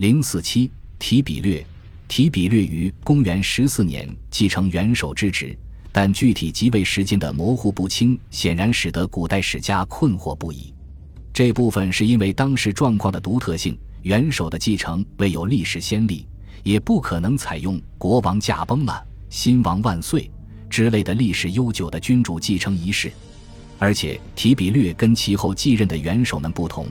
零四七提比略，提比略于公元十四年继承元首之职，但具体即位时间的模糊不清，显然使得古代史家困惑不已。这部分是因为当时状况的独特性，元首的继承未有历史先例，也不可能采用“国王驾崩了，新王万岁”之类的历史悠久的君主继承仪式。而且提比略跟其后继任的元首们不同，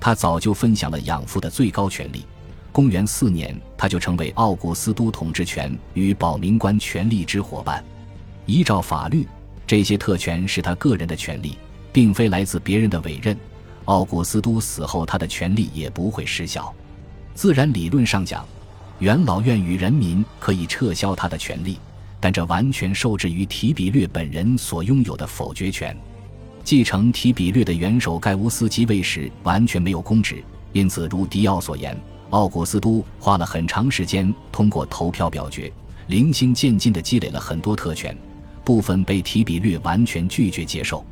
他早就分享了养父的最高权力。公元四年，他就成为奥古斯都统治权与保民官权力之伙伴。依照法律，这些特权是他个人的权利，并非来自别人的委任。奥古斯都死后，他的权力也不会失效。自然理论上讲，元老院与人民可以撤销他的权利，但这完全受制于提比略本人所拥有的否决权。继承提比略的元首盖乌斯即位时完全没有公职，因此如迪奥所言。奥古斯都花了很长时间通过投票表决，零星渐进地积累了很多特权，部分被提比略完全拒绝接受。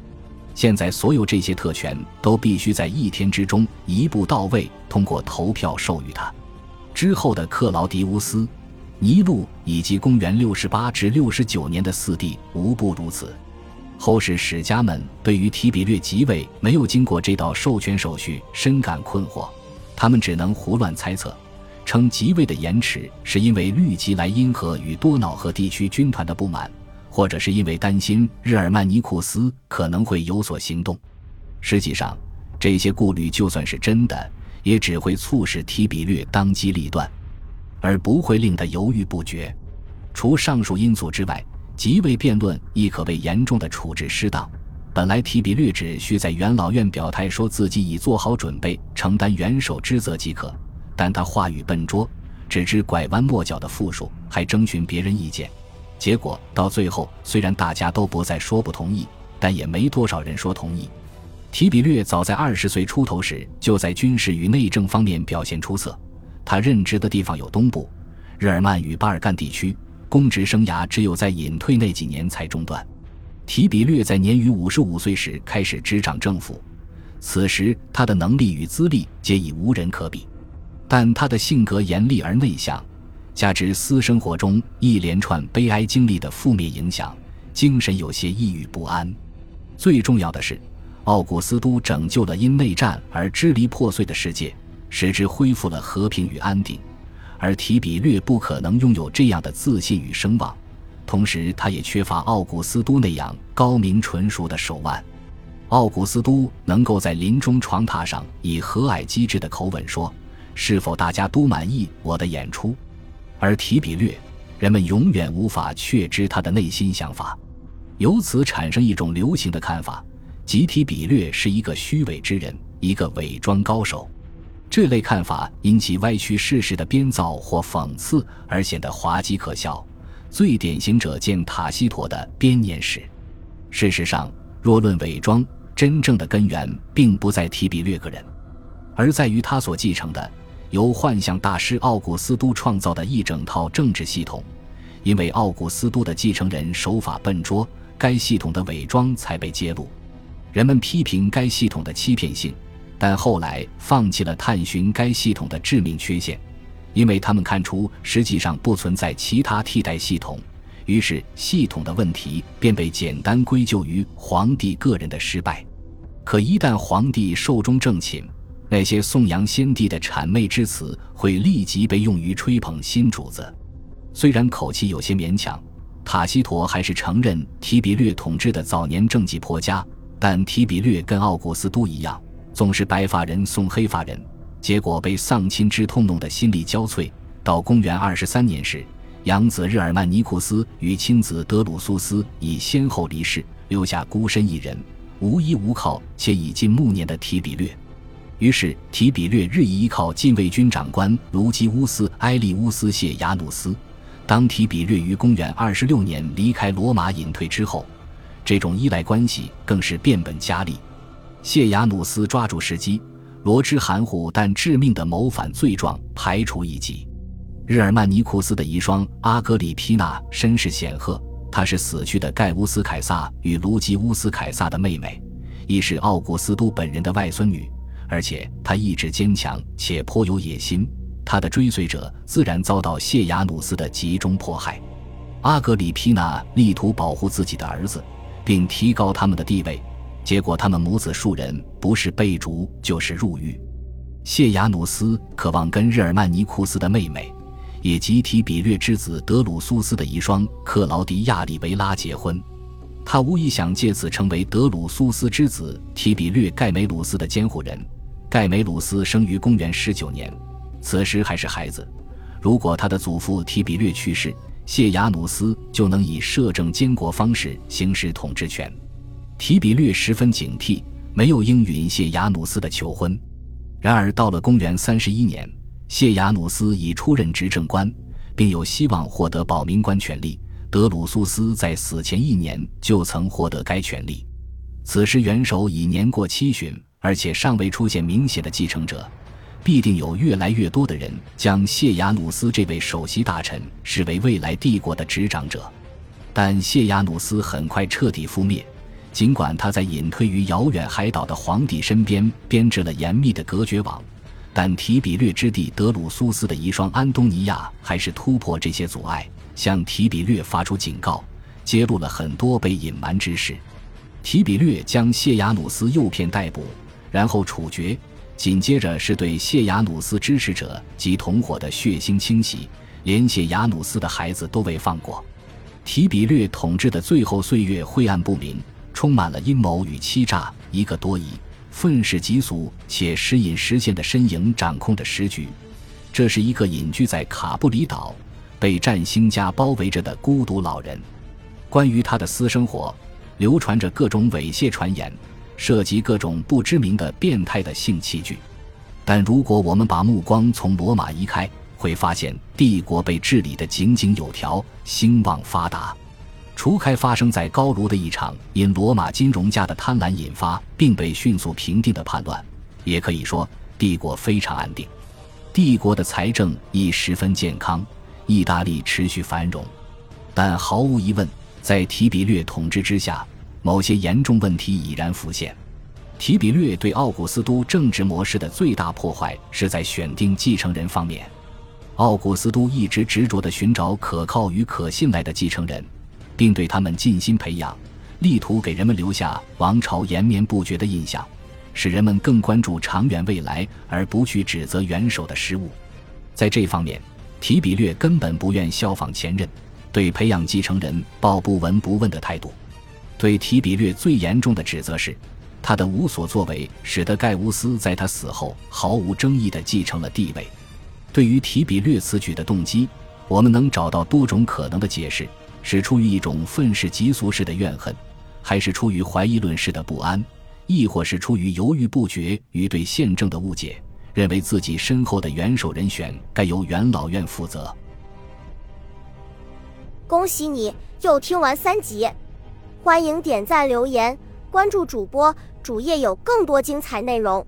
现在所有这些特权都必须在一天之中一步到位通过投票授予他。之后的克劳迪乌斯、尼禄以及公元六十八至六十九年的四帝无不如此。后世史家们对于提比略即位没有经过这道授权手续深感困惑。他们只能胡乱猜测，称即位的延迟是因为绿吉莱茵河与多瑙河地区军团的不满，或者是因为担心日耳曼尼库斯可能会有所行动。实际上，这些顾虑就算是真的，也只会促使提比略当机立断，而不会令他犹豫不决。除上述因素之外，即位辩论亦可被严重的处置失当。本来提比略只需在元老院表态，说自己已做好准备承担元首之责即可，但他话语笨拙，只知拐弯抹角的复述，还征询别人意见，结果到最后，虽然大家都不再说不同意，但也没多少人说同意。提比略早在二十岁出头时，就在军事与内政方面表现出色。他任职的地方有东部、日耳曼与巴尔干地区，公职生涯只有在隐退那几年才中断。提比略在年逾五十五岁时开始执掌政府，此时他的能力与资历皆已无人可比。但他的性格严厉而内向，加之私生活中一连串悲哀经历的负面影响，精神有些抑郁不安。最重要的是，奥古斯都拯救了因内战而支离破碎的世界，使之恢复了和平与安定，而提比略不可能拥有这样的自信与声望。同时，他也缺乏奥古斯都那样高明纯熟的手腕。奥古斯都能够在临终床榻上以和蔼机智的口吻说：“是否大家都满意我的演出？”而提比略，人们永远无法确知他的内心想法，由此产生一种流行的看法：即提比略是一个虚伪之人，一个伪装高手。这类看法因其歪曲事实的编造或讽刺而显得滑稽可笑。最典型者见塔西佗的编年史。事实上，若论伪装，真正的根源并不在提比略个人，而在于他所继承的由幻象大师奥古斯都创造的一整套政治系统。因为奥古斯都的继承人手法笨拙，该系统的伪装才被揭露。人们批评该系统的欺骗性，但后来放弃了探寻该系统的致命缺陷。因为他们看出实际上不存在其他替代系统，于是系统的问题便被简单归咎于皇帝个人的失败。可一旦皇帝寿终正寝，那些颂扬先帝的谄媚之词会立即被用于吹捧新主子。虽然口气有些勉强，塔西佗还是承认提比略统治的早年政绩颇佳，但提比略跟奥古斯都一样，总是白发人送黑发人。结果被丧亲之痛弄得心力交瘁。到公元二十三年时，养子日耳曼尼库斯与亲子德鲁苏斯已先后离世，留下孤身一人，无依无靠且已近暮年的提比略。于是提比略日益依靠禁卫军长官卢基乌斯·埃利乌斯·谢亚努斯。当提比略于公元二十六年离开罗马隐退之后，这种依赖关系更是变本加厉。谢亚努斯抓住时机。罗织含糊但致命的谋反罪状排除异己。日耳曼尼库斯的遗孀阿格里皮娜身世显赫，她是死去的盖乌斯凯撒与卢基乌斯凯撒的妹妹，亦是奥古斯都本人的外孙女。而且她意志坚强且颇有野心，她的追随者自然遭到谢亚努斯的集中迫害。阿格里皮娜力图保护自己的儿子，并提高他们的地位，结果他们母子数人不是被逐就是入狱。谢亚努斯渴望跟日耳曼尼库斯的妹妹，也即提比略之子德鲁苏斯的遗孀克劳迪亚里维拉结婚。他无疑想借此成为德鲁苏斯之子提比略盖梅鲁斯的监护人。盖梅鲁斯生于公元十九年，此时还是孩子。如果他的祖父提比略去世，谢亚努斯就能以摄政监国方式行使统治权。提比略十分警惕，没有应允谢亚努斯的求婚。然而，到了公元三十一年，谢亚努斯已出任执政官，并有希望获得保民官权力。德鲁苏斯在死前一年就曾获得该权利。此时元首已年过七旬，而且尚未出现明显的继承者。必定有越来越多的人将谢亚努斯这位首席大臣视为未来帝国的执掌者，但谢亚努斯很快彻底覆灭。尽管他在隐退于遥远海岛的皇帝身边编织了严密的隔绝网，但提比略之地德鲁苏斯的遗孀安东尼亚还是突破这些阻碍，向提比略发出警告，揭露了很多被隐瞒之事。提比略将谢亚努斯诱骗逮捕，然后处决。紧接着是对谢亚努斯支持者及同伙的血腥清洗，连谢亚努斯的孩子都未放过。提比略统治的最后岁月晦暗不明，充满了阴谋与欺诈，一个多疑愤世嫉俗且时隐时现的身影掌控着时局。这是一个隐居在卡布里岛、被占星家包围着的孤独老人。关于他的私生活，流传着各种猥亵传言。涉及各种不知名的变态的性器具，但如果我们把目光从罗马移开，会发现帝国被治理得井井有条，兴旺发达。除开发生在高卢的一场因罗马金融家的贪婪引发并被迅速平定的叛乱，也可以说帝国非常安定。帝国的财政亦十分健康，意大利持续繁荣。但毫无疑问，在提比略统治之下。某些严重问题已然浮现。提比略对奥古斯都政治模式的最大破坏是在选定继承人方面。奥古斯都一直执着地寻找可靠与可信赖的继承人，并对他们尽心培养，力图给人们留下王朝延绵不绝的印象，使人们更关注长远未来而不去指责元首的失误。在这方面，提比略根本不愿效仿前任，对培养继承人抱不闻不问的态度。对提比略最严重的指责是，他的无所作为使得盖乌斯在他死后毫无争议地继承了帝位。对于提比略此举的动机，我们能找到多种可能的解释：是出于一种愤世嫉俗式的怨恨，还是出于怀疑论式的不安，亦或是出于犹豫不决与对宪政的误解，认为自己身后的元首人选该由元老院负责。恭喜你又听完三集。欢迎点赞、留言、关注主播，主页有更多精彩内容。